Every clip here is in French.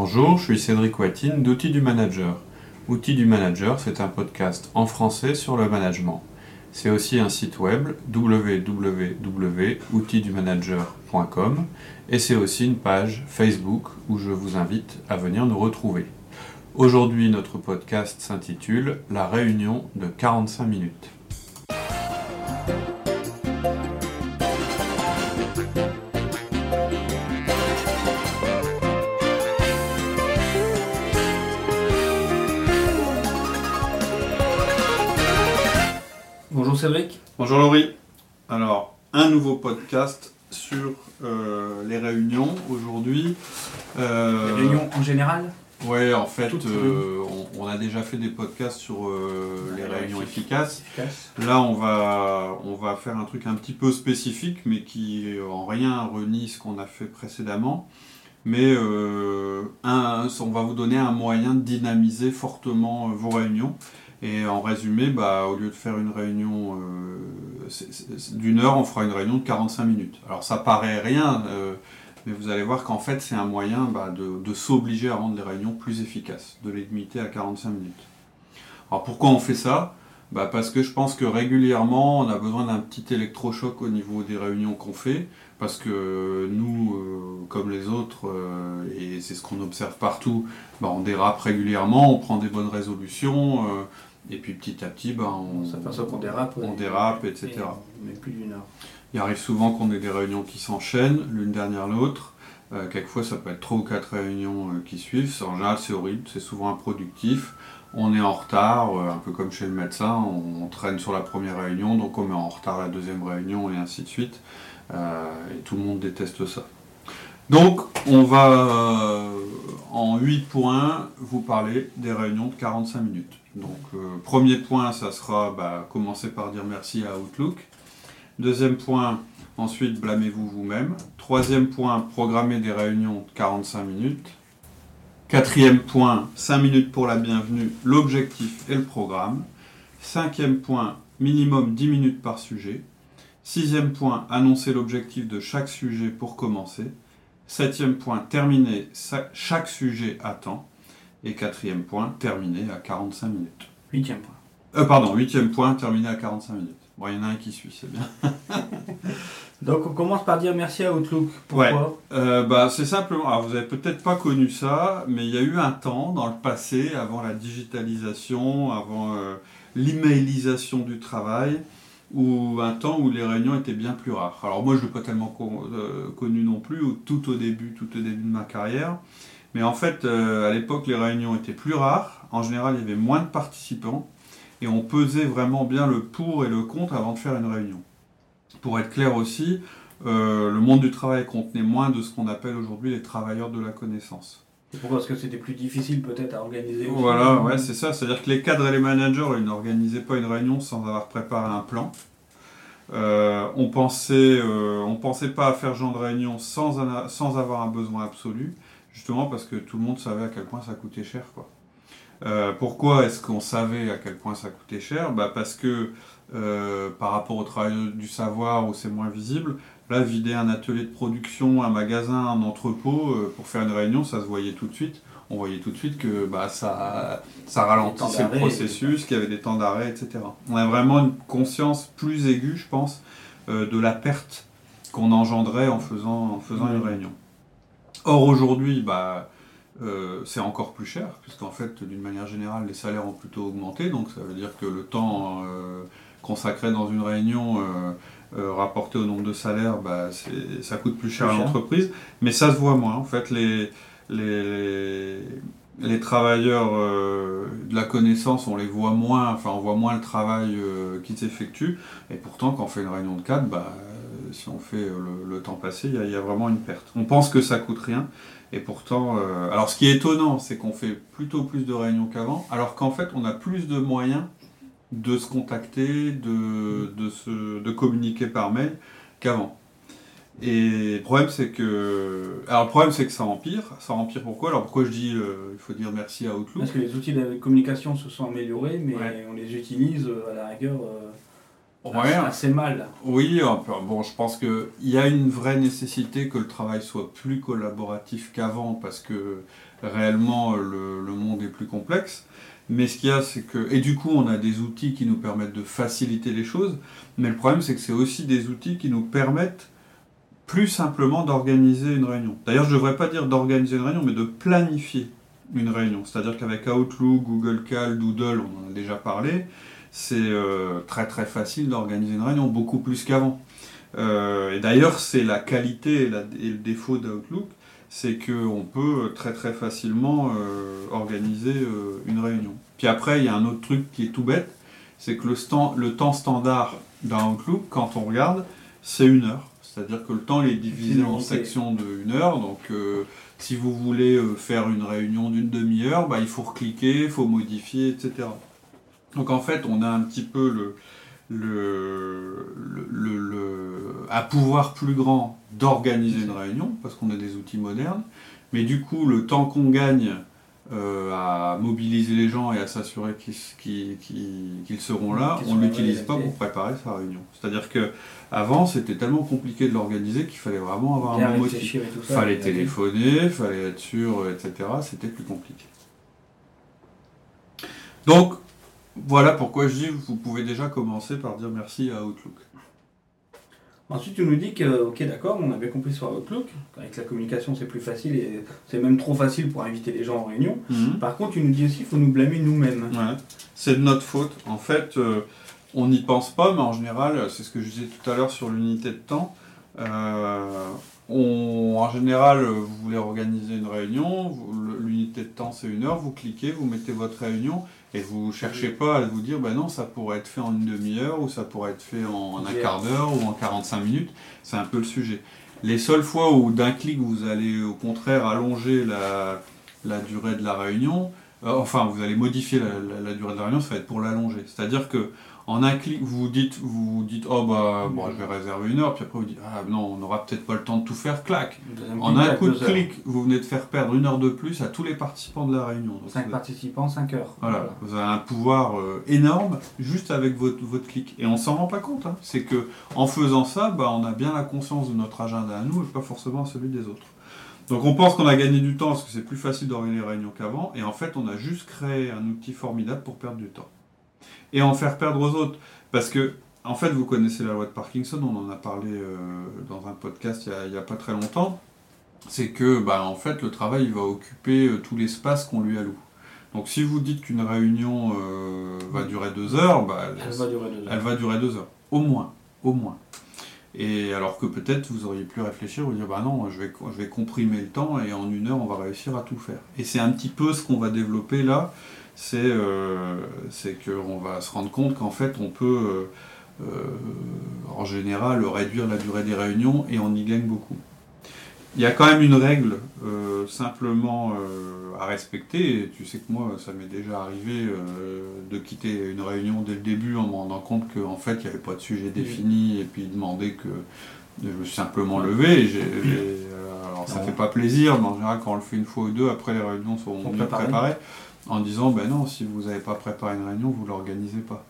Bonjour, je suis Cédric Watine d'Outils du Manager. Outils du Manager, c'est un podcast en français sur le management. C'est aussi un site web www.outildumanager.com et c'est aussi une page Facebook où je vous invite à venir nous retrouver. Aujourd'hui, notre podcast s'intitule La réunion de 45 minutes. Bonjour Cédric. Bonjour Laurie. Alors, un nouveau podcast sur euh, les réunions aujourd'hui. Euh, Les réunions en général Ouais, en fait, euh, on, on a déjà fait des podcasts sur euh, les réunions efficaces. Là, on va, on va faire un truc un petit peu spécifique, mais qui en rien renie ce qu'on a fait précédemment. Mais euh, un- on va vous donner un moyen de dynamiser fortement vos réunions. Et en résumé, bah, au lieu de faire une réunion euh, d'une heure, on fera une réunion de 45 minutes. Alors ça paraît rien, euh, mais vous allez voir qu'en fait c'est un moyen bah, de, s'obliger à rendre les réunions plus efficaces, de les limiter à 45 minutes. Alors pourquoi on fait ça? Bah Parce que je pense que régulièrement on a besoin d'un petit électrochoc au niveau des réunions qu'on fait, parce que nous, euh, comme les autres, et c'est ce qu'on observe partout, bah, on dérape régulièrement, on prend des bonnes résolutions, et puis petit à petit, bah, on, On dérape. on dérape, etc. Plus d'une heure. Il arrive souvent qu'on ait des réunions qui s'enchaînent, l'une derrière l'autre. Euh, quelquefois, ça peut être trois ou quatre réunions euh, qui suivent. En général, c'est horrible, c'est souvent improductif. On est en retard, euh, un peu comme chez le médecin, on, on traîne sur la première réunion, donc on met en retard la deuxième réunion et ainsi de suite. Et tout le monde déteste ça. Donc, on va en 8 points vous parler des réunions de 45 minutes. Donc, euh, premier point, ça sera bah, commencer par dire merci à Outlook. Deuxième point, ensuite blâmez-vous vous-même. Troisième point, programmer des réunions de 45 minutes. Quatrième point, 5 minutes pour la bienvenue, l'objectif et le programme. Cinquième point, minimum 10 minutes par sujet. Sixième point, annoncer l'objectif de chaque sujet pour commencer. Septième point, terminer chaque sujet à temps. Et quatrième point, terminer à 45 minutes. Huitième point. Euh, pardon, huitième point, terminer à 45 minutes. Bon, il y en a un qui suit, c'est bien. Donc on commence par dire merci à Outlook. Pourquoi Euh, bah, c'est simplement, alors vous avez peut-être pas connu ça, mais il y a eu un temps dans le passé, avant la digitalisation, avant euh, l'emailisation du travail, où un temps où les réunions étaient bien plus rares. Alors moi je l'ai pas tellement con- euh, connu non plus, tout au début, tout au début de ma carrière, mais en fait euh, à l'époque les réunions étaient plus rares. En général il y avait moins de participants et on pesait vraiment bien le pour et le contre avant de faire une réunion. Pour être clair aussi, euh, le monde du travail contenait moins de ce qu'on appelle aujourd'hui les travailleurs de la connaissance. Et Pourquoi? Parce que c'était plus difficile peut-être à organiser. Voilà, ouais, c'est ça. C'est-à-dire que les cadres et les managers, ils n'organisaient pas une réunion sans avoir préparé un plan. Euh, on pensait, euh, on pensait pas à faire ce genre de réunion sans, un- sans avoir un besoin absolu, justement parce que tout le monde savait à quel point ça coûtait cher, quoi. Euh, pourquoi est-ce qu'on savait à quel point ça coûtait cher? Bah Parce que euh, par rapport au travail du savoir où c'est moins visible, là, vider un atelier de production, un magasin, un entrepôt, euh, pour faire une réunion, ça se voyait tout de suite. On voyait tout de suite que bah, ça, ça ralentissait le processus, qu'il y avait des temps d'arrêt, etc. On a vraiment une conscience plus aiguë, je pense, de la perte qu'on engendrait en faisant, en faisant une réunion. Or, aujourd'hui, bah, euh, c'est encore plus cher, puisqu'en fait, d'une manière générale, les salaires ont plutôt augmenté, donc ça veut dire que le temps euh, consacré dans une réunion euh, rapporté au nombre de salaires, bah, ça coûte plus cher Plus à l'entreprise, mais ça se voit moins. En fait, les, les, les travailleurs de la connaissance, on les voit moins, enfin, on voit moins le travail qui s'effectue, et pourtant, quand on fait une réunion de cadre, bah, si on fait euh, le, le temps passé, il y, a- il y a vraiment une perte. On pense que ça coûte rien, et pourtant, euh, alors ce qui est étonnant, c'est qu'on fait plutôt plus de réunions qu'avant, alors qu'en fait, on a plus de moyens de se contacter, de, de, se, de communiquer par mail qu'avant. Et le problème, c'est que. Alors, le problème, c'est que ça empire. Ça empire pourquoi? Alors, pourquoi je dis euh, il faut dire merci à Outlook? Parce que les outils de communication se sont améliorés, mais Ouais. on les utilise à la rigueur. euh, Ouais. assez mal. Oui, bon, je pense qu'il y a une vraie nécessité que le travail soit plus collaboratif qu'avant parce que réellement le, le monde est plus complexe. Mais ce qu'il y a, c'est que. Et du coup, on a des outils qui nous permettent de faciliter les choses. Mais le problème, c'est que c'est aussi des outils qui nous permettent plus simplement d'organiser une réunion. D'ailleurs, je ne devrais pas dire d'organiser une réunion, mais de planifier une réunion. C'est-à-dire qu'avec Outlook, Google Cal, Doodle, on en a déjà parlé, c'est euh, très très facile d'organiser une réunion, beaucoup plus qu'avant. Euh, et d'ailleurs, c'est la qualité et, la- et le défaut d'Outlook, c'est qu'on peut très très facilement euh, organiser une réunion. Puis après, il y a un autre truc qui est tout bête, c'est que le, stand- le temps standard Outlook, quand on regarde, c'est une heure. C'est-à-dire que le temps il est divisé en sections de une heure. Donc, euh, si vous voulez euh, faire une réunion d'une demi-heure, bah, il faut recliquer, il faut modifier, etc. Donc, en fait, on a un petit peu le, le, le, le- le- un pouvoir plus grand d'organiser une réunion, parce qu'on a des outils modernes. Mais du coup, le temps qu'on gagne euh, à mobiliser les gens et à s'assurer qu'ils seront là, on ne l'utilise pas pour préparer sa réunion. C'est-à-dire que avant, c'était tellement compliqué de l'organiser qu'il fallait vraiment avoir un bon motif. Il fallait téléphoner, fallait être sûr, etc. C'était plus compliqué. Donc, voilà pourquoi je dis vous pouvez déjà commencer par dire merci à Outlook. Ensuite, tu nous dis que, ok, d'accord, on avait compris sur Outlook, avec la communication c'est plus facile et c'est même trop facile pour inviter les gens en réunion. Par contre, tu nous dis aussi qu'il faut nous blâmer nous-mêmes. Ouais. C'est de notre faute. En fait, euh, on n'y pense pas, mais en général, c'est ce que je disais tout à l'heure sur l'unité de temps. Euh, on, en général, vous voulez organiser une réunion, l'unité de temps c'est une heure, vous cliquez, vous mettez votre réunion et vous cherchez pas à vous dire, ben non, ça pourrait être fait en une demi-heure ou ça pourrait être fait en un quart d'heure ou en 45 minutes. C'est un peu le sujet. Les seules fois où d'un clic vous allez au contraire allonger la, la durée de la réunion, euh, enfin vous allez modifier la, la- la durée de la réunion, ça va être pour l'allonger. C'est-à-dire que en un clic, vous vous dites, vous dites oh bah bon, je vais réserver une heure, puis après vous dites ah non, on n'aura peut-être pas le temps de tout faire, clac. En un coup de heures. clic, vous venez de faire perdre une heure de plus à tous les participants de la réunion. Donc, 5 vous- participants, 5 heures. voilà, vous avez un pouvoir euh, énorme juste avec votre, votre clic. Et on s'en rend pas compte. hein. C'est que en faisant ça, bah, on a bien la conscience de notre agenda à nous et pas forcément à celui des autres. Donc on pense qu'on a gagné du temps parce que c'est plus facile d'organiser les réunions qu'avant. Et en fait, on a juste créé un outil formidable pour perdre du temps. Et en faire perdre aux autres. Parce que, en fait, vous connaissez la loi de Parkinson, on en a parlé euh, dans un podcast il a- n'y a, pas très longtemps. C'est que, bah, en fait, le travail il va occuper euh, tout l'espace qu'on lui alloue. Donc si vous dites qu'une réunion euh, va durer deux heures, bah, Elle va durer 2 heures. elle va durer deux heures. Au moins. Au moins. Et alors que peut-être vous auriez pu réfléchir, vous dire bah non, je vais, je vais comprimer le temps et en une heure on va réussir à tout faire. Et c'est un petit peu ce qu'on va développer là, c'est euh, qu'on va se rendre compte qu'en fait on peut euh, euh, en général réduire la durée des réunions et on y gagne beaucoup. Il y a quand même une règle euh, simplement à respecter. Et tu sais que moi, ça m'est déjà arrivé de quitter une réunion dès le début en me rendant compte qu'en fait, il n'y avait pas de sujet défini et puis demander que je me suis simplement levé. Et alors, ça Non. fait pas plaisir, mais en général, quand on le fait une fois ou deux, après les réunions sont mieux préparées, en disant ben non, si vous n'avez pas préparé une réunion, vous l'organisez pas.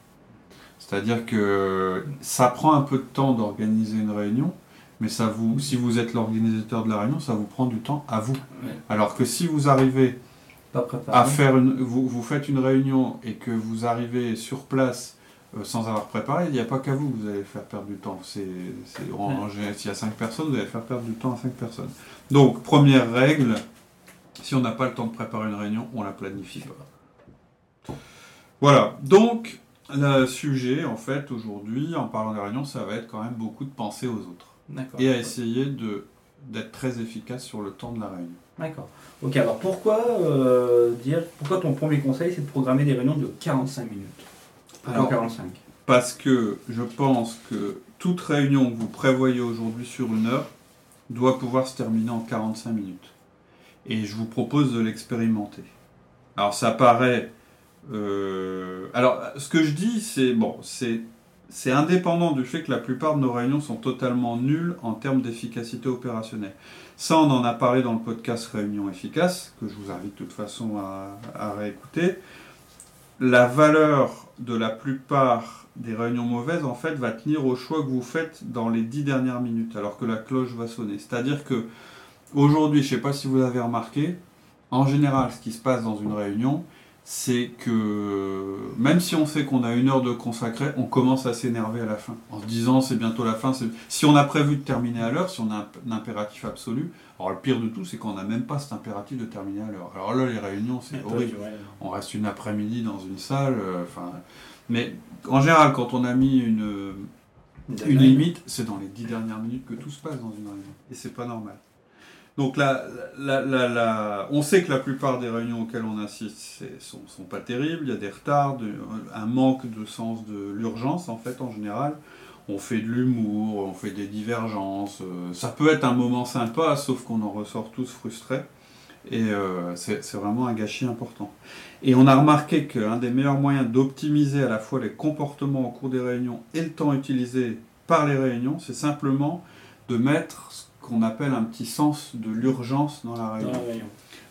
C'est-à-dire que ça prend un peu de temps d'organiser une réunion, mais ça vous, si vous êtes l'organisateur de la réunion, ça vous prend du temps à vous. Ouais. Alors que si vous arrivez à faire une, vous, vous faites une réunion et que vous arrivez sur place euh, sans avoir préparé, il n'y a pas qu'à vous que vous allez faire perdre du temps. C'est, s'il y a 5 personnes, vous allez faire perdre du temps à 5 personnes. Donc, première règle, si on n'a pas le temps de préparer une réunion, on la planifie pas. Voilà, donc le sujet, en fait, aujourd'hui, en parlant des réunions, ça va être quand même beaucoup de penser aux autres D'accord. et à essayer de, d'être très efficace sur le temps de la réunion. D'accord. Ok, alors pourquoi euh, dire, pourquoi ton premier conseil c'est de programmer des réunions de 45 minutes? Pourquoi Alors, 45 Parce que je pense que toute réunion que vous prévoyez aujourd'hui sur une heure doit pouvoir se terminer en 45 minutes. Et je vous propose de l'expérimenter. Alors ça paraît... euh, Alors ce que je dis, c'est bon, c'est indépendant du fait que la plupart de nos réunions sont totalement nulles en termes d'efficacité opérationnelle. Ça, on en a parlé dans le podcast Réunion efficace, que je vous invite de toute façon à, à réécouter. la valeur de la plupart des réunions mauvaises, en fait, va tenir au choix que vous faites dans les dix dernières minutes, alors que la cloche va sonner. C'est-à-dire que aujourd'hui, je ne sais pas si vous avez remarqué, en général, ce qui se passe dans une réunion, c'est que même si on sait qu'on a une heure de consacré, on commence à s'énerver à la fin, en se disant c'est bientôt la fin. Si on a prévu de terminer à l'heure, si on a un, impératif absolu, alors le pire de tout, c'est qu'on n'a même pas cet impératif de terminer à l'heure. Alors là, les réunions, c'est horrible. On reste une après-midi dans une salle, euh, enfin. mais en général, quand on a mis une, une limite, c'est dans les dix dernières minutes que tout se passe dans une réunion, et c'est pas normal. Donc on sait que la plupart des réunions auxquelles on assiste ne sont, pas terribles, il y a des retards, un manque de sens de l'urgence en fait en général. On fait de l'humour, on fait des divergences, euh, ça peut être un moment sympa, sauf qu'on en ressort tous frustrés. Et euh, c'est vraiment un gâchis important. Et on a remarqué qu'un des meilleurs moyens d'optimiser à la fois les comportements au cours des réunions et le temps utilisé par les réunions, c'est simplement de mettre qu'on appelle un petit sens de l'urgence dans la réunion.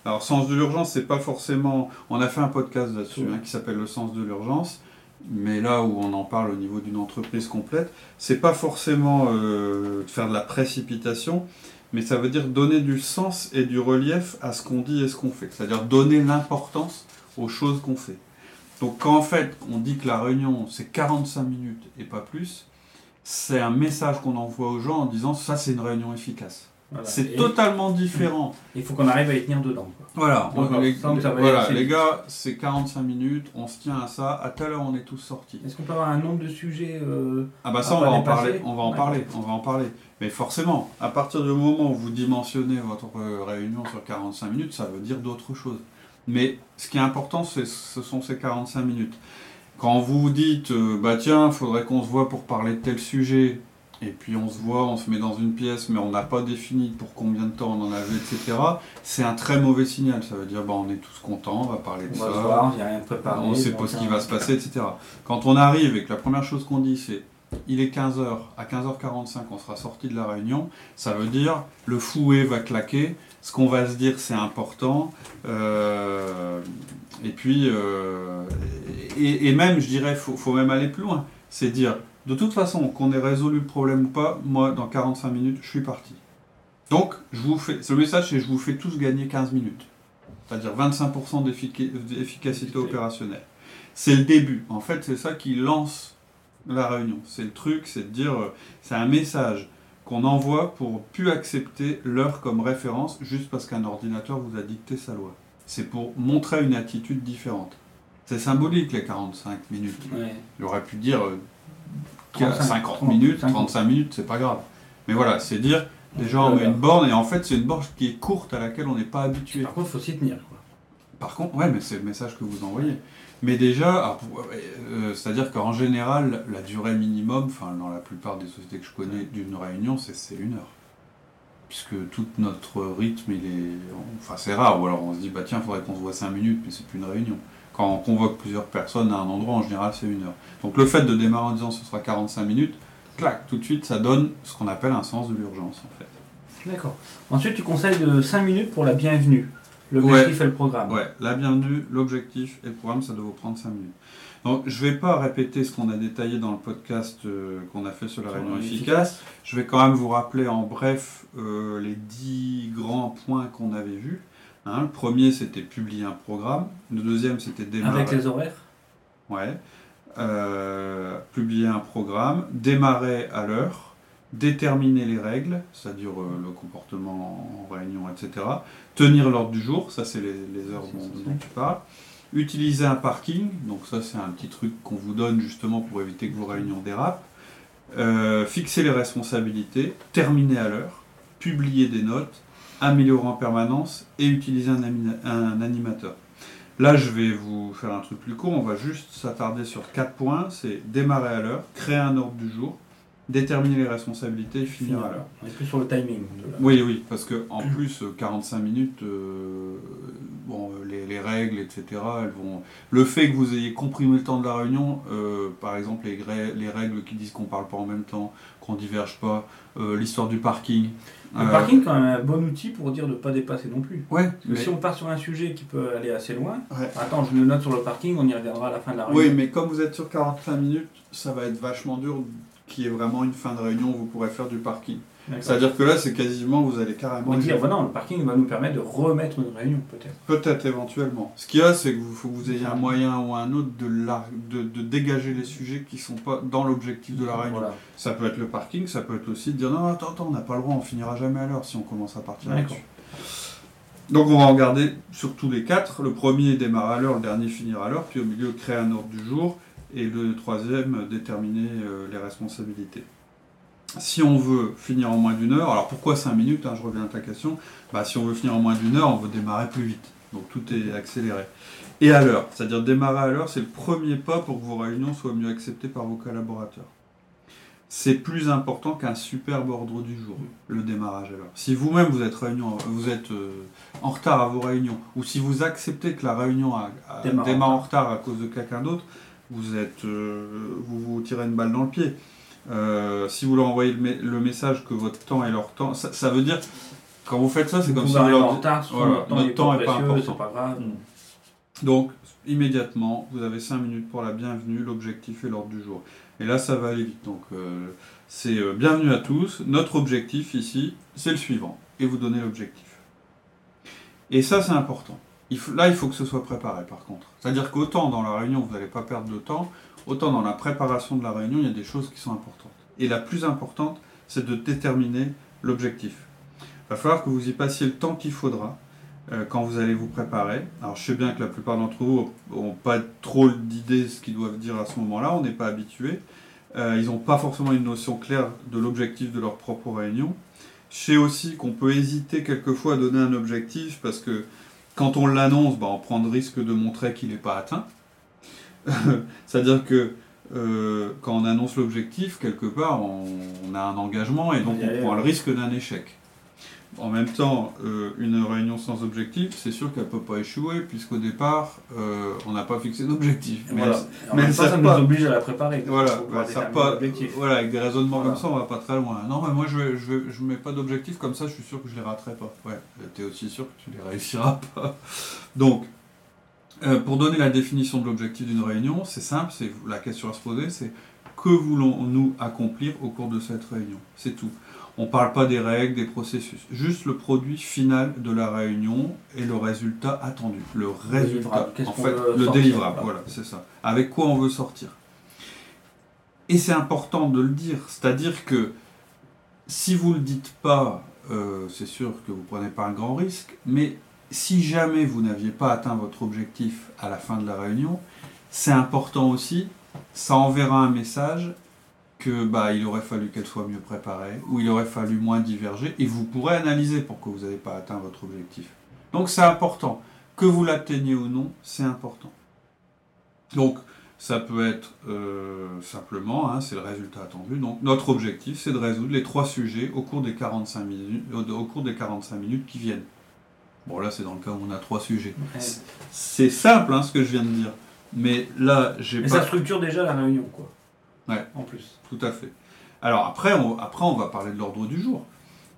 Alors, sens de l'urgence, c'est pas forcément. On a fait un podcast là-dessus hein, qui s'appelle Le sens de l'urgence, mais là où on en parle au niveau d'une entreprise complète, c'est pas forcément euh, faire de la précipitation, mais ça veut dire donner du sens et du relief à ce qu'on dit et ce qu'on fait. C'est-à-dire donner l'importance aux choses qu'on fait. Donc, quand en fait on dit que la réunion c'est 45 minutes et pas plus, c'est un message qu'on envoie aux gens en disant ça c'est une réunion efficace. C'est totalement différent. Il faut qu'on arrive à y tenir dedans. Voilà, les, voilà les gars, c'est 45 minutes, on se tient à ça, à telle heure on est tous sortis. Est-ce qu'on peut avoir un nombre de sujets euh, Ah bah ça on va en parler, on va en parler, on va en parler. Mais forcément, à partir du moment où vous dimensionnez votre euh, réunion sur 45 minutes, ça veut dire d'autres choses. Mais ce qui est important, ce sont ces 45 minutes. Quand vous dites, euh, bah tiens, faudrait qu'on se voit pour parler de tel sujet, et puis on se voit, on se met dans une pièce, mais on n'a pas défini pour combien de temps on en avait, etc., c'est un très mauvais signal. Ça veut dire, bah, on est tous contents, on va parler de on ça. Va se voir, il a rien préparé. On sait pas ce qui va se passer, etc. Quand on arrive et que la première chose qu'on dit, c'est il est 15h, à 15h45, on sera sorti de la réunion, ça veut dire le fouet va claquer, ce qu'on va se dire c'est important, euh, et puis, euh, et, même, je dirais, il faut, même aller plus loin. C'est dire, de toute façon, qu'on ait résolu le problème ou pas, moi, dans 45 minutes, je suis parti. Donc, je vous fais, le message, c'est je vous fais tous gagner 15 minutes. C'est-à-dire 25% d'efficacité opérationnelle. C'est le début. En fait, c'est ça qui lance la réunion. C'est le truc, c'est de dire, euh, c'est un message qu'on envoie pour plus accepter l'heure comme référence juste parce qu'un ordinateur vous a dicté sa loi c'est pour montrer une attitude différente. C'est symbolique les 45 minutes. Il aurait pu dire 50 euh, minutes, 35 minutes, c'est pas grave. Mais voilà, c'est dire déjà on met une borne et en fait c'est une borne qui est courte à laquelle on n'est pas habitué. Par contre, il faut s'y tenir. Par contre, ouais, mais c'est le message que vous envoyez. Mais déjà, euh, c'est-à-dire qu'en général, la durée minimum, enfin dans la plupart des sociétés que je connais d'une réunion, c'est une heure puisque tout notre rythme, il est. Enfin, c'est rare, ou alors on se dit, bah tiens, il faudrait qu'on se voit 5 minutes, mais c'est plus une réunion. Quand on convoque plusieurs personnes à un endroit, en général, c'est une heure. Donc le fait de démarrer en disant ce sera 45 minutes, clac, tout de suite, ça donne ce qu'on appelle un sens de l'urgence, en fait. D'accord. Ensuite, tu conseilles de 5 minutes pour la bienvenue. L'objectif et le programme. Ouais, la bienvenue, l'objectif et le programme, ça doit vous prendre 5 minutes. Donc, je ne vais pas répéter ce qu'on a détaillé dans le podcast euh, qu'on a fait sur la réunion efficace. Je vais quand même vous rappeler en bref euh, les 10 grands points qu'on avait vus. Hein. le premier, c'était publier un programme. Le deuxième, c'était démarrer. Avec les horaires Ouais. Euh, publier un programme, démarrer à l'heure, déterminer les règles, c'est-à-dire le comportement en réunion, etc. Tenir l'ordre du jour, ça c'est les, heures dont, tu parles. Utiliser un parking, donc ça c'est un petit truc qu'on vous donne justement pour éviter que vos réunions dérapent. Euh, fixer les responsabilités, terminer à l'heure, publier des notes, améliorer en permanence et utiliser un, un, animateur. Là, je vais vous faire un truc plus court. On va juste s'attarder sur quatre points. C'est démarrer à l'heure, créer un ordre du jour, déterminer les responsabilités et finir à l'heure. On est plus sur le timing. Oui, oui, parce que en plus, 45 minutes, euh, bon, les, règles, etc. Elles vont... Le fait que vous ayez comprimé le temps de la réunion, euh, par exemple les, les, règles qui disent qu'on ne parle pas en même temps, qu'on ne diverge pas, euh, l'histoire du parking. Le euh, parking, quand même, un bon outil pour dire de ne pas dépasser non plus. Ouais, mais... Si on part sur un sujet qui peut aller assez loin, attends, je le note sur le parking, on y reviendra à la fin de la réunion. Oui, mais comme vous êtes sur 45 minutes, ça va être vachement dur qu'il y ait vraiment une fin de réunion où vous pourrez faire du parking. C'est-à-dire que là, c'est quasiment, vous allez carrément. On dire, non, le parking va nous permettre de remettre une réunion, peut-être. Peut-être, éventuellement. Ce qu'il y a, c'est qu'il faut que vous ayez un moyen ou un autre de, de, de dégager les sujets qui ne sont pas dans l'objectif de la réunion. Ça peut être le parking, ça peut être aussi de dire, non, attends, attends, on n'a pas le droit, on finira jamais à l'heure si on commence à partir là-dessus. Donc on va regarder sur tous les quatre. Le premier démarre à l'heure, le dernier finira à l'heure, puis au milieu créer un ordre du jour, et le troisième déterminer euh, les responsabilités si on veut finir en moins d'une heure, alors pourquoi 5 minutes hein, Je reviens à ta question. Bah, si on veut finir en moins d'une heure, on veut démarrer plus vite. Donc tout est accéléré. Et à l'heure, c'est-à-dire démarrer à l'heure, c'est le premier pas pour que vos réunions soient mieux acceptées par vos collaborateurs. C'est plus important qu'un superbe ordre du jour, le démarrage à l'heure. Si vous-même vous êtes, réunion, vous êtes euh, en retard à vos réunions, ou si vous acceptez que la réunion démarre, en retard à cause de quelqu'un d'autre, vous, êtes, euh, vous vous tirez une balle dans le pied. Euh, si vous leur envoyez le, message que votre temps est leur temps, ça, veut dire, quand vous faites ça, c'est comme si vous leur dites, voilà, notre temps n'est pas, important. Pas grave. Mm. Donc, immédiatement, vous avez 5 minutes pour la bienvenue, l'objectif et l'ordre du jour. Et là, ça va aller vite. Donc, euh, c'est euh, bienvenue à tous. Notre objectif ici, c'est le suivant. Et vous donnez l'objectif. Et ça, c'est important. Là, il faut que ce soit préparé, par contre. C'est-à-dire qu'autant dans la réunion, vous n'allez pas perdre de temps, autant dans la préparation de la réunion, il y a des choses qui sont importantes. Et la plus importante, c'est de déterminer l'objectif. Il va falloir que vous y passiez le temps qu'il faudra euh, quand vous allez vous préparer. Alors je sais bien que la plupart d'entre vous n'ont pas trop d'idées de ce qu'ils doivent dire à ce moment-là, on n'est pas habitué. Euh, ils n'ont pas forcément une notion claire de l'objectif de leur propre réunion. Je sais aussi qu'on peut hésiter quelquefois à donner un objectif parce que quand on l'annonce, bah, on prend le risque de montrer qu'il n'est pas atteint. C'est-à-dire que euh, quand on annonce l'objectif, quelque part, on, a un engagement et donc on prend le risque d'un échec. En même temps, euh, une réunion sans objectif, c'est sûr qu'elle ne peut pas échouer, puisqu'au départ, euh, on n'a pas fixé d'objectif. Mais, mais ça, nous oblige à la préparer. Voilà, ça pas, voilà avec des raisonnements comme ça, on va pas très loin. Non, mais moi, je ne je, je mets pas d'objectif, comme ça, je suis sûr que je les raterai pas. Ouais, tu es aussi sûr que tu les réussiras pas. Donc, euh, pour donner la définition de l'objectif d'une réunion, c'est simple, c'est la question à se poser, c'est que voulons-nous accomplir au cours de cette réunion? C'est tout. On ne parle pas des règles, des processus, juste le produit final de la réunion et le résultat attendu. Le résultat, en fait, le délivrable, voilà, c'est ça. Avec quoi on veut sortir? Et c'est important de le dire, c'est-à-dire que si vous ne le dites pas, euh, c'est sûr que vous ne prenez pas un grand risque, mais si jamais vous n'aviez pas atteint votre objectif à la fin de la réunion, c'est important aussi, ça enverra un message que bah, il aurait fallu qu'elle soit mieux préparée, ou il aurait fallu moins diverger, et vous pourrez analyser pourquoi vous n'avez pas atteint votre objectif. Donc c'est important. Que vous l'atteigniez ou non, c'est important. Donc ça peut être euh, simplement, hein, c'est le résultat attendu. Donc notre objectif, c'est de résoudre les trois sujets au cours des 45 minutes, au cours des 45 minutes qui viennent. Bon, là, c'est dans le cas où on a trois sujets. C'est simple, hein, ce que je viens de dire. Mais là, j'ai pas. ça structure déjà la réunion, quoi. Ouais. En plus. Tout à fait. Alors, après, on, après, on va parler de l'ordre du jour.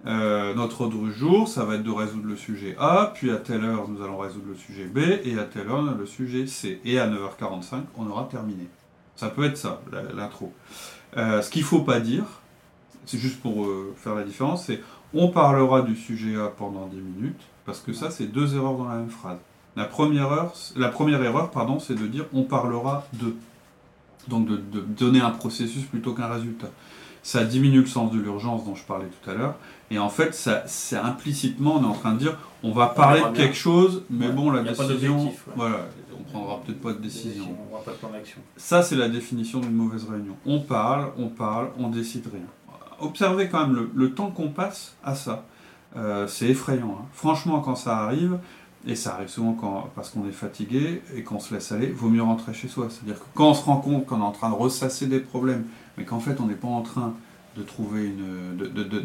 Euh, notre ordre du jour, ça va être de résoudre le sujet A, puis à telle heure, nous allons résoudre le sujet B, et à telle heure, le sujet C. Et à 9h45, on aura terminé. Ça peut être ça, l'intro. Euh, ce qu'il ne faut pas dire, c'est juste pour euh, faire la différence, c'est on parlera du sujet A pendant 10 minutes, parce que ça, c'est deux erreurs dans la même phrase. La première, heure, la première erreur, pardon, c'est de dire on parlera de. Donc de, donner un processus plutôt qu'un résultat. Ça diminue le sens de l'urgence dont je parlais tout à l'heure. Et en fait, ça, c'est implicitement, on est en train de dire on va parler de quelque chose, mais bon, la décision. Voilà, on prendra peut-être pas de décision. On pas de plan d'action. Ça, c'est la définition d'une mauvaise réunion. On parle, on parle, on décide rien. Observez quand même le temps qu'on passe à ça. Euh, c'est effrayant. Hein. Franchement, quand ça arrive, et ça arrive souvent quand, parce qu'on est fatigué et qu'on se laisse aller, vaut mieux rentrer chez soi. C'est-à-dire que quand on se rend compte qu'on est en train de ressasser des problèmes, mais qu'en fait on n'est pas en train de trouver une,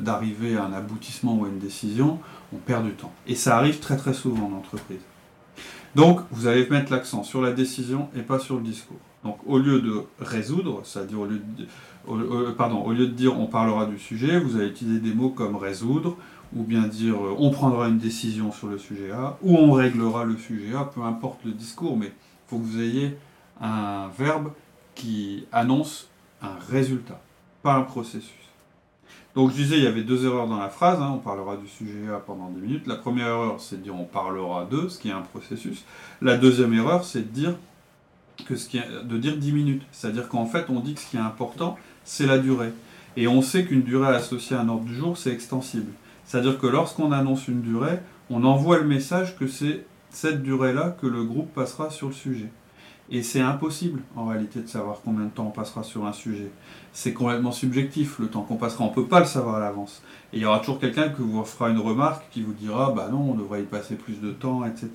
d'arriver à un aboutissement ou à une décision, on perd du temps. Et ça arrive très très souvent en entreprise. Donc, vous allez mettre l'accent sur la décision et pas sur le discours. Donc, au lieu de résoudre, c'est-à-dire au lieu de, pardon, au lieu de dire on parlera du sujet, vous allez utiliser des mots comme résoudre, ou bien dire euh, on prendra une décision sur le sujet A, ou on réglera le sujet A, peu importe le discours, mais il faut que vous ayez un verbe qui annonce un résultat, pas un processus. Donc je disais, il y avait deux erreurs dans la phrase, hein. on parlera du sujet A pendant 10 minutes. La première erreur, c'est de dire on parlera de, ce qui est un processus. La deuxième erreur, c'est de dire que ce qui de dire 10 minutes. C'est-à-dire qu'en fait, on dit que ce qui est important, c'est la durée. Et on sait qu'une durée associée à un ordre du jour, c'est extensible. C'est-à-dire que lorsqu'on annonce une durée, on envoie le message que c'est cette durée-là que le groupe passera sur le sujet. Et c'est impossible en réalité de savoir combien de temps on passera sur un sujet. C'est complètement subjectif le temps qu'on passera, on ne peut pas le savoir à l'avance. Et il y aura toujours quelqu'un qui vous fera une remarque qui vous dira bah non, on devrait y passer plus de temps, etc.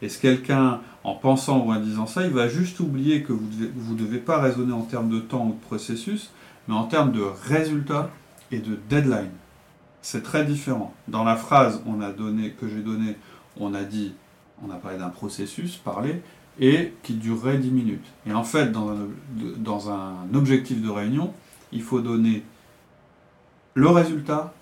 Et ce quelqu'un, en pensant ou en disant ça, il va juste oublier que vous ne devez, devez pas raisonner en termes de temps ou de processus, mais en termes de résultats et de deadline? C'est très différent. Dans la phrase on a donné, que j'ai donnée, on a dit, on a parlé d'un processus, parler, et qui durerait 10 minutes. Et en fait, dans un, dans un objectif de réunion, il faut donner le résultat,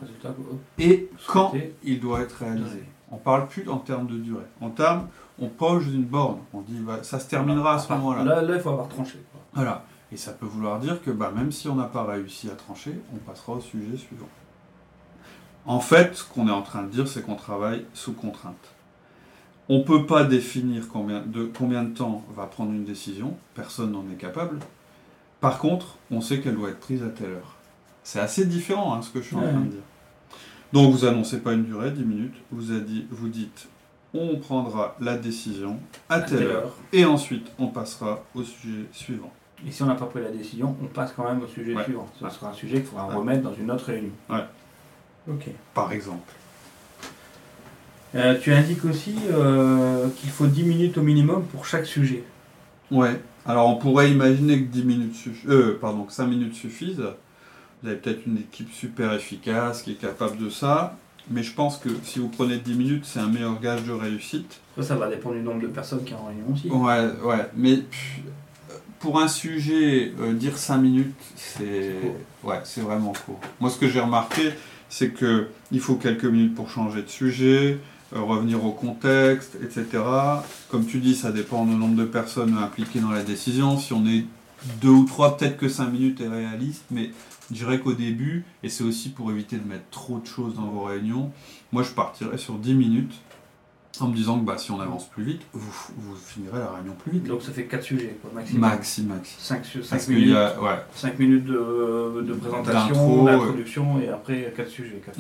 et quand il doit être réalisé. On ne parle plus en termes de durée. En termes, on pose une borne. On dit bah, ça se terminera à ce moment-là. Là, il faut avoir tranché. Voilà. Et ça peut vouloir dire que bah, même si on n'a pas réussi à trancher, on passera au sujet suivant. En fait, ce qu'on est en train de dire, c'est qu'on travaille sous contrainte. On ne peut pas définir combien de, combien de temps va prendre une décision, personne n'en est capable. Par contre, on sait qu'elle doit être prise à telle heure. C'est assez différent hein, ce que je suis en train de dire. Donc vous annoncez pas une durée, 10 minutes, vous, dit, vous dites on prendra la décision à, telle, heure, et ensuite on passera au sujet suivant. Et si on n'a pas pris la décision, on passe quand même au sujet suivant. Ce sera un sujet qu'il faudra remettre dans une autre réunion. Ouais. Par exemple. Euh, tu indiques aussi euh, qu'il faut 10 minutes au minimum pour chaque sujet. Ouais. Alors on pourrait imaginer que 10 minutes euh, pardon, que 5 minutes suffisent. Vous avez peut-être une équipe super efficace qui est capable de ça. Mais je pense que si vous prenez 10 minutes, c'est un meilleur gage de réussite. Ça, ça va dépendre du nombre de personnes qui sont en réunion aussi. Ouais, ouais. Mais pour un sujet, dire 5 minutes, c'est ouais, c'est vraiment court. Moi, ce que j'ai remarqué, c'est qu'il faut quelques minutes pour changer de sujet, euh, revenir au contexte, etc. Comme tu dis, ça dépend du nombre de personnes impliquées dans la décision. Si on est deux ou trois, peut-être que cinq minutes est réaliste, mais je dirais qu'au début, et c'est aussi pour éviter de mettre trop de choses dans vos réunions, moi je partirais sur 10 minutes en me disant que bah, si on avance plus vite, vous, vous finirez la réunion plus vite. Donc ça fait 4 sujets, quoi, maximum. Maxi, maxi. 5, minutes, ouais. 5 minutes de, de présentation, d'introduction, et après 4 sujets. 4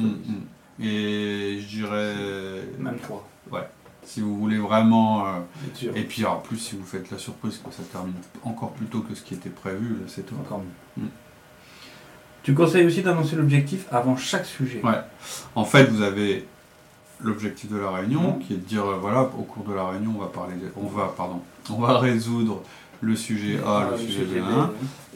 et je dirais. Même 3. Ouais. Si vous voulez vraiment. Euh, et puis en plus, si vous faites la surprise que ça termine encore plus tôt que ce qui était prévu, c'est tout. Encore mieux. Mm. Tu conseilles aussi d'annoncer l'objectif avant chaque sujet? Ouais. En fait, vous avez l'objectif de la réunion, mm. qui est de dire euh, voilà, au cours de la réunion, on va parler, on va, pardon, on va résoudre le sujet A, le, sujet B.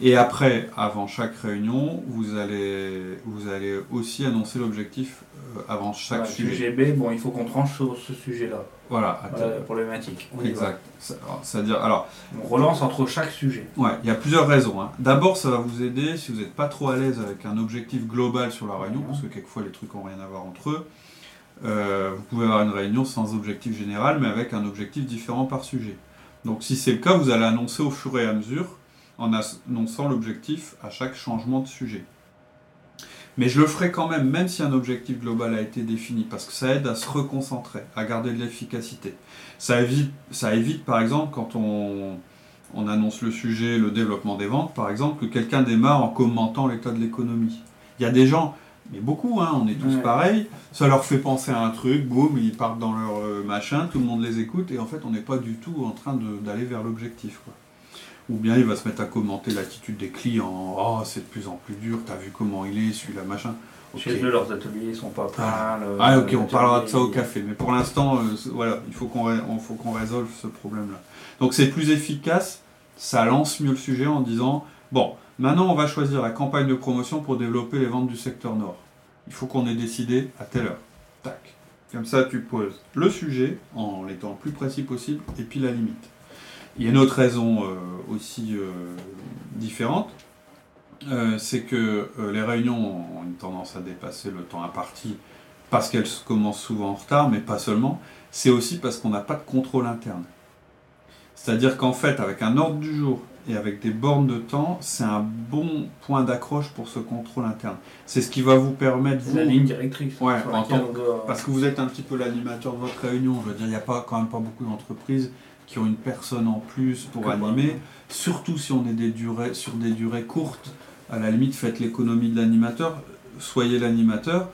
Et après, avant chaque réunion, vous allez, vous allez aussi annoncer l'objectif euh, avant chaque sujet. Sujet B, bon, il faut qu'on tranche sur ce sujet-là. Voilà, la problématique. exact. C'est-à-dire, alors. On relance entre chaque sujet. Ouais, il y a plusieurs raisons. Hein. D'abord, ça va vous aider si vous n'êtes pas trop à l'aise avec un objectif global sur la réunion, parce que quelquefois les trucs n'ont rien à voir entre eux. Euh, vous pouvez avoir une réunion sans objectif général, mais avec un objectif différent par sujet. Donc si c'est le cas, vous allez annoncer au fur et à mesure en annonçant l'objectif à chaque changement de sujet. Mais je le ferai quand même, même si un objectif global a été défini, parce que ça aide à se reconcentrer, à garder de l'efficacité. Ça évite, ça évite, par exemple, quand on, on annonce le sujet, le développement des ventes, par exemple, que quelqu'un démarre en commentant l'état de l'économie. Il y a des gens, mais beaucoup, hein, on est tous pareils. Ça leur fait penser à un truc, boum, ils partent dans leur euh, machin, tout le monde les écoute, et en fait, on n'est pas du tout en train d'aller vers l'objectif. Ou bien il va se mettre à commenter l'attitude des clients. Oh, c'est de plus en plus dur, t'as vu comment il est, celui-là, machin. Chez eux, leurs ateliers sont pas pleins. Ah, ah ok, on parlera de ça au café. Mais pour l'instant, euh, voilà, il faut qu'on faut qu'on résolve ce problème-là. Donc c'est plus efficace, ça lance mieux le sujet en disant, bon, Maintenant, on va choisir la campagne de promotion pour développer les ventes du secteur nord. Il faut qu'on ait décidé à telle heure. Tac. Comme ça, tu poses le sujet en l'étant le plus précis possible et puis la limite. Il y a une autre raison euh, aussi euh, différente, euh, c'est que les réunions ont une tendance à dépasser le temps imparti parce qu'elles commencent souvent en retard, mais pas seulement. C'est aussi parce qu'on n'a pas de contrôle interne. C'est-à-dire qu'en fait, avec un ordre du jour et avec des bornes de temps, c'est un bon point d'accroche pour ce contrôle interne. C'est ce qui va vous permettre... Vous... La ligne directrice. Ouais, parce que vous êtes un petit peu l'animateur de votre réunion. Je veux dire, il n'y a pas, quand même pas beaucoup d'entreprises qui ont une personne en plus pour animer, surtout si on est des durées, sur des durées courtes. À la limite, faites l'économie de l'animateur, soyez l'animateur,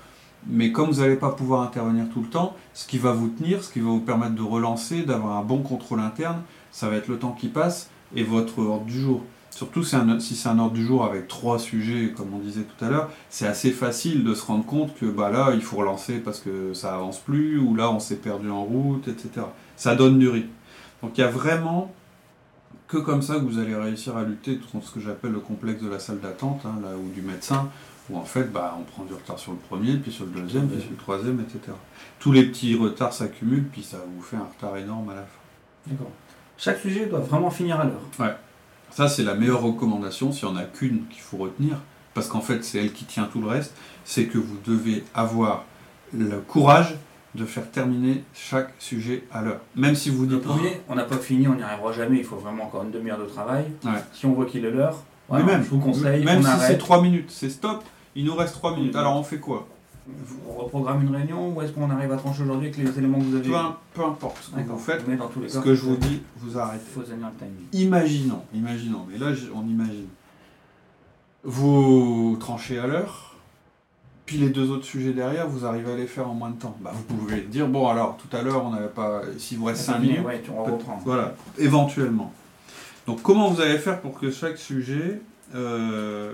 mais comme vous n'allez pas pouvoir intervenir tout le temps, ce qui va vous tenir, ce qui va vous permettre de relancer, d'avoir un bon contrôle interne, ça va être le temps qui passe et votre ordre du jour. Surtout si c'est un ordre du jour avec trois sujets, comme on disait tout à l'heure, c'est assez facile de se rendre compte que bah là, il faut relancer parce que ça avance plus, ou là, on s'est perdu en route, etc. Ça donne du rythme. Donc il y a vraiment que comme ça que vous allez réussir à lutter contre ce que j'appelle le complexe de la salle d'attente, hein, là, ou du médecin, où en fait bah, on prend du retard sur le premier, puis sur le deuxième, puis sur le troisième, etc. Tous les petits retards s'accumulent, puis ça vous fait un retard énorme à la fin. D'accord. Chaque sujet doit vraiment finir à l'heure. Ouais. Ça, c'est la meilleure recommandation, s'il n'y en a qu'une qu'il faut retenir, parce qu'en fait, c'est elle qui tient tout le reste, c'est que vous devez avoir le courage de faire terminer chaque sujet à l'heure. Même si vous dites... Le premier, on n'a pas fini, on n'y arrivera jamais, il faut vraiment encore une demi-heure de travail. Si on voit qu'il est l'heure, même, je vous conseille, même si c'est 3 minutes, c'est stop, il nous reste 3 minutes. Alors on fait quoi? On reprogramme une réunion ou est-ce qu'on arrive à trancher aujourd'hui avec les éléments que vous avez peu, peu importe ce que vous faites, dans tous les ce que je vous dis, vous arrêtez. Faut le timing. Imaginons, imaginons, mais là on imagine. Vous tranchez à l'heure, puis les deux autres sujets derrière, vous arrivez à les faire en moins de temps. Bah, vous pouvez dire, bon alors, tout à l'heure, on n'avait pas... S'il vous reste 5 minutes, ouais, voilà, éventuellement. Donc comment vous allez faire pour que chaque sujet euh,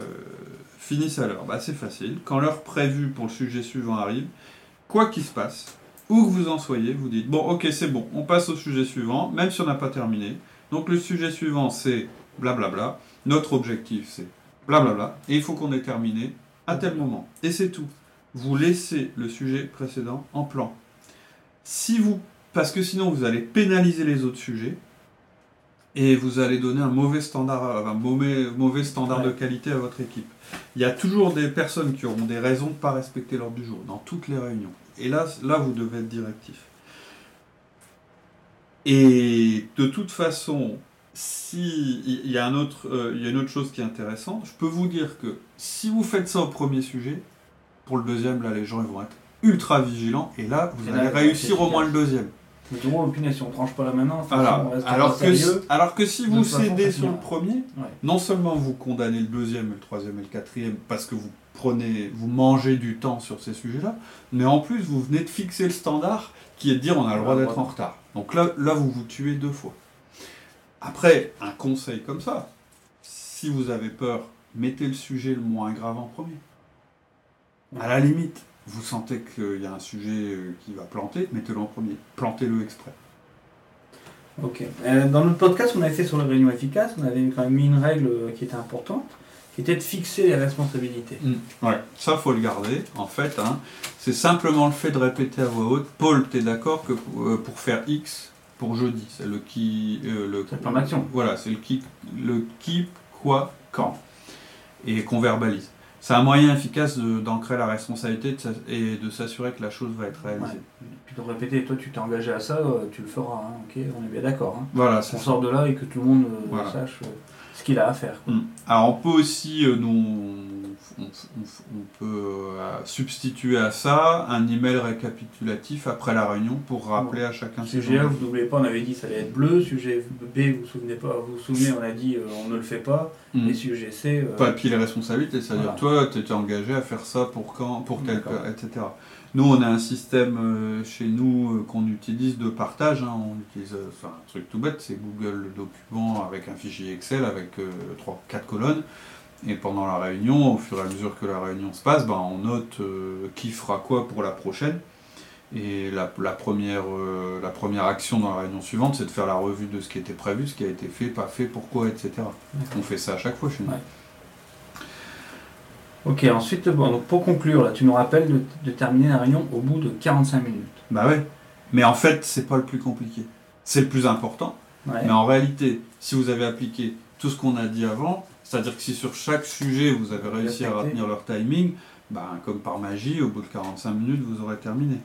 finisse à l'heure bah, C'est facile. Quand l'heure prévue pour le sujet suivant arrive, quoi qu'il se passe, où que vous en soyez, vous dites, bon ok c'est bon, on passe au sujet suivant, même si on n'a pas terminé. Donc le sujet suivant c'est blablabla, notre objectif c'est blablabla, et il faut qu'on ait terminé à tel moment. Et c'est tout. Vous laissez le sujet précédent en plan. Si vous, parce que sinon vous allez pénaliser les autres sujets et vous allez donner un mauvais standard, un mauvais, mauvais standard de qualité à votre équipe. Il y a toujours des personnes qui auront des raisons de ne pas respecter l'ordre du jour dans toutes les réunions. Et là, là, vous devez être directif. Et de toute façon, si il y a un autre, euh, il y a une autre chose qui est intéressante, je peux vous dire que si vous faites ça au premier sujet, pour le deuxième, là, les gens ils vont être ultra vigilants et là, vous allez réussir au moins le deuxième. Du coup, si on tranche pas là maintenant, alors, que, alors que si vous cédez sur le premier, non seulement vous condamnez le deuxième, le troisième et le quatrième parce que vous prenez, vous mangez du temps sur ces sujets-là, mais en plus vous venez de fixer le standard qui est de dire on a le droit d'être en retard. Donc là, là, vous vous tuez deux fois. Après, un conseil comme ça, si vous avez peur, mettez le sujet le moins grave en premier. À la limite, vous sentez qu'il y a un sujet euh, qui va planter, mettez-le en premier. Plantez-le exprès. Ok. Euh, dans notre podcast qu'on avait fait sur les réunions efficaces, on avait quand même mis une règle euh, qui était importante, qui était de fixer les responsabilités. Mm. Ouais, ça faut le garder. En fait, hein. c'est simplement le fait de répéter à voix haute. Paul, tu es d'accord que pour faire X, pour jeudi. C'est le qui. Euh, le, plan d'action. Voilà, c'est le qui, le qui, quoi, quand. Et qu'on verbalise. C'est un moyen efficace d'ancrer la responsabilité et de s'assurer que la chose va être réalisée. Puis de répéter, toi tu t'es engagé à ça, euh, tu le feras, hein, ok, on est bien d'accord. Hein. Voilà, on sort de là et que tout le monde euh, sache ce qu'il a à faire. Mm. Alors on peut aussi, nous, on, peut euh, substituer à ça un email récapitulatif après la réunion pour rappeler à chacun Sujet A, vous n'oubliez pas, on avait dit que ça allait être bleu. Sujet B, vous vous souvenez pas, vous vous souvenez, on a dit euh, on ne le fait pas. Mm. Et sujet C. Euh, pas puis les responsabilités, c'est-à-dire toi, tu étais engagé à faire ça pour quand, pour tel, etc. Nous, on a un système chez nous qu'on utilise de partage. Hein. on utilise un truc tout bête, c'est Google Document avec un fichier Excel avec 3-4 colonnes. Et pendant la réunion, au fur et à mesure que la réunion se passe, ben, on note euh, qui fera quoi pour la prochaine. Et la, première, euh, la première action dans la réunion suivante, c'est de faire la revue de ce qui était prévu, ce qui a été fait, pas fait, pourquoi, etc. On fait ça à chaque fois chez nous. Ok, ensuite, bon, pour conclure, là, tu nous rappelles de, terminer la réunion au bout de 45 minutes. Bah ouais. Mais en fait, c'est pas le plus compliqué. C'est le plus important. Mais en réalité, si vous avez appliqué tout ce qu'on a dit avant, c'est-à-dire que si sur chaque sujet vous avez réussi à retenir leur timing, ben, comme par magie, au bout de 45 minutes, vous aurez terminé.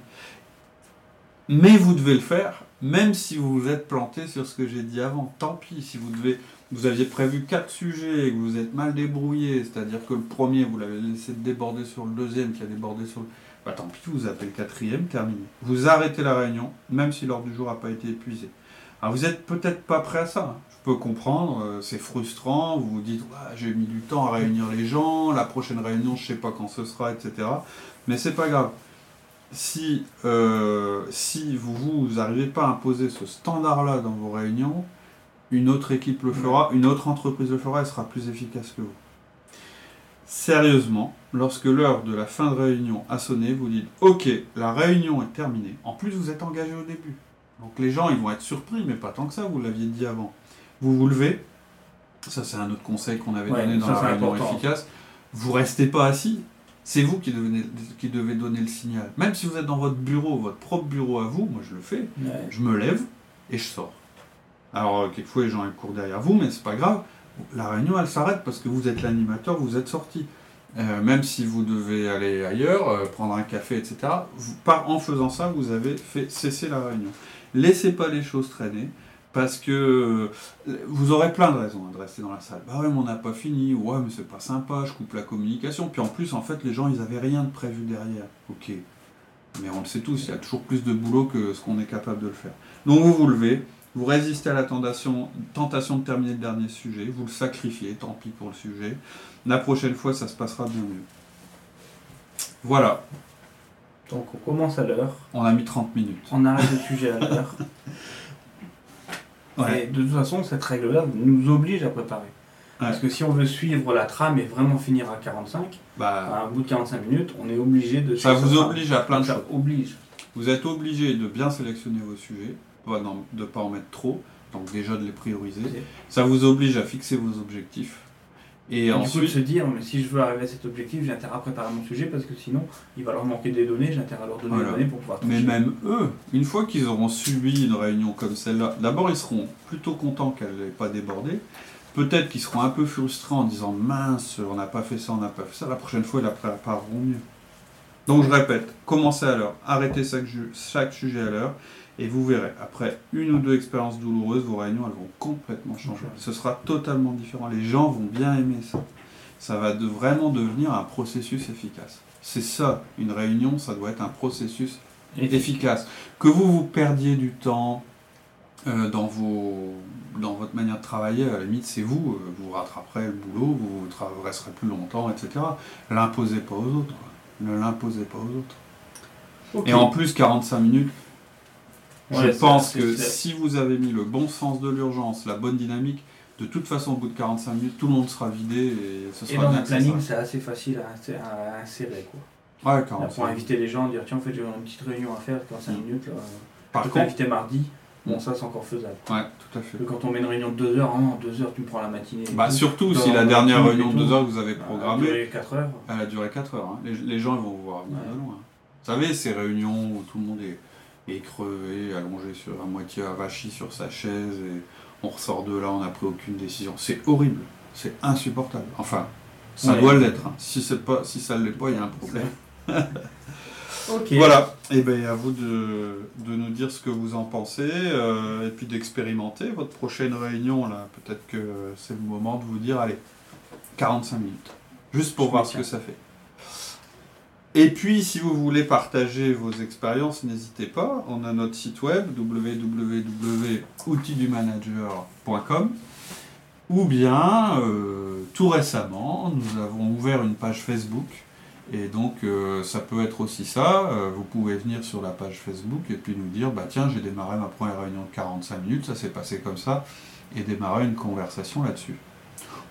Mais vous devez le faire, même si vous vous êtes planté sur ce que j'ai dit avant. Tant pis, si vous devez, vous aviez prévu quatre sujets et que vous êtes mal débrouillé, c'est-à-dire que le premier, vous l'avez laissé déborder sur le deuxième, qui a débordé sur le... Bah, tant pis, vous appelez le quatrième, terminé. Vous arrêtez la réunion, même si l'ordre du jour n'a pas été épuisé. Alors vous n'êtes peut-être pas prêt à ça. Peux comprendre, euh, c'est frustrant. Vous vous dites, j'ai mis du temps à réunir les gens, la prochaine réunion, je sais pas quand ce sera, etc. Mais c'est pas grave. Si, euh, si vous n'arrivez pas à imposer ce standard-là dans vos réunions, une autre équipe le fera, une autre entreprise le fera, elle sera plus efficace que vous. Sérieusement, lorsque l'heure de la fin de réunion a sonné, vous dites Ok, la réunion est terminée. En plus, vous êtes engagé au début. Donc les gens, ils vont être surpris, mais pas tant que ça, vous l'aviez dit avant. Vous vous levez, ça c'est un autre conseil qu'on avait donné dans la réunion efficace, vous restez pas assis, c'est vous qui devez, qui devez donner le signal. Même si vous êtes dans votre bureau, votre propre bureau à vous, moi je le fais, je me lève et je sors. Alors quelquefois les gens ils courent derrière vous, mais c'est pas grave, la réunion elle s'arrête parce que vous êtes l'animateur, vous êtes sorti. Euh, même si vous devez aller ailleurs, euh, prendre un café, etc., vous, en faisant ça, vous avez fait cesser la réunion. Laissez pas les choses traîner parce que euh, vous aurez plein de raisons de rester dans la salle. Bah ouais, mais on n'a pas fini, ouais, mais c'est pas sympa, je coupe la communication. Puis en plus, en fait, les gens, ils avaient rien de prévu derrière. Ok. Mais on le sait tous, il y a toujours plus de boulot que ce qu'on est capable de le faire. Donc vous vous levez, vous résistez à la tentation, tentation de terminer le dernier sujet, vous le sacrifiez, tant pis pour le sujet. La prochaine fois, ça se passera bien mieux. Voilà, donc on commence à l'heure. On a mis 30 minutes. On arrête le sujet à l'heure. Et de toute façon, cette règle-là nous oblige à préparer. Parce que si on veut suivre la trame et vraiment finir à 45, bah, à un bout de 45 minutes, on est obligé de... Ça vous oblige à plein de choses. oblige. Vous êtes obligé de bien sélectionner vos sujets, de ne pas en mettre trop, donc déjà de les prioriser. Ça vous oblige à fixer vos objectifs. Et, ensuite, se dire, mais si je veux arriver à cet objectif, j'ai intérêt à préparer mon sujet parce que sinon, il va leur manquer des données, j'ai intérêt à leur donner des données pour pouvoir. Mais même eux, une fois qu'ils auront subi une réunion comme celle-là, d'abord ils seront plutôt contents qu'elle n'ait pas débordé. Peut-être qu'ils seront un peu frustrés en disant mince, on n'a pas fait ça, on n'a pas fait ça. La prochaine fois, ils la prépareront mieux. Donc je répète, commencez à l'heure, arrêtez chaque, chaque sujet à l'heure et vous verrez, après une ou deux expériences douloureuses, vos réunions elles vont complètement changer. Ce sera totalement différent. Les gens vont bien aimer ça. Ça va de vraiment devenir un processus efficace. C'est ça, une réunion, ça doit être un processus efficace. Que vous vous perdiez du temps euh, dans, vos, dans votre manière de travailler, à la limite, c'est vous. Euh, vous rattraperez le boulot, vous, resterez plus longtemps, etc. L'imposez pas aux autres. Ne l'imposez pas aux autres. Et en plus, 45 minutes, je pense que si vous avez mis le bon sens de l'urgence, la bonne dynamique, de toute façon, au bout de 45 minutes, tout le monde sera vidé et ce sera Et dans un planning, c'est assez facile à, insérer. Quoi. Ouais, pour inviter les gens, dire tiens, en fait, j'ai une petite réunion à faire, 45 minutes. Là, Par contre, inviter mardi. Bon, ça, c'est encore faisable. Ouais, tout à fait. quand on met une réunion de 2 heures, en 2 heures, tu me prends la matinée. Bah, surtout si la dernière réunion de 2 heures que vous avez programmée. Elle a duré 4 heures. Elle a duré 4 heures. Hein. Les, les, gens ils vont vous voir. Vous savez, ces réunions où tout le monde est et crevé, allongé sur à moitié avachi sur sa chaise et on ressort de là, on n'a pris aucune décision. C'est horrible, c'est insupportable. Enfin, ça doit l'être. Hein. Si, pas, si ça ne l'est pas, il y a un problème. Voilà, et eh bien à vous de, nous dire ce que vous en pensez euh, et puis d'expérimenter votre prochaine réunion. là. Peut-être que c'est le moment de vous dire allez, 45 minutes, juste pour voir ce que ça fait. Et puis, si vous voulez partager vos expériences, n'hésitez pas. On a notre site web www.outildumanager.com ou bien, euh, tout récemment, nous avons ouvert une page Facebook. Et donc, euh, ça peut être aussi ça. Euh, vous pouvez venir sur la page Facebook et puis nous dire bah tiens, j'ai démarré ma première réunion de 45 minutes, ça s'est passé comme ça, et démarrer une conversation là-dessus.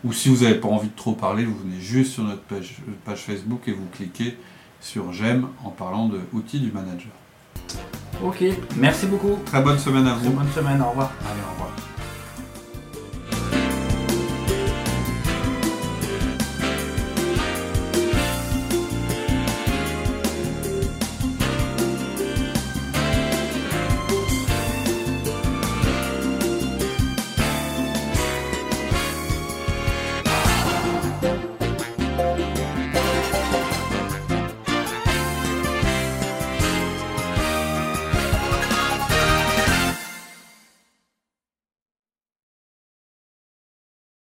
Ou si vous n'avez pas envie de trop parler, vous venez juste sur notre page, page Facebook et vous cliquez sur J'aime en parlant de outils du manager. Ok, merci beaucoup. Très bonne semaine à vous. bonne semaine, au revoir. Allez, au revoir.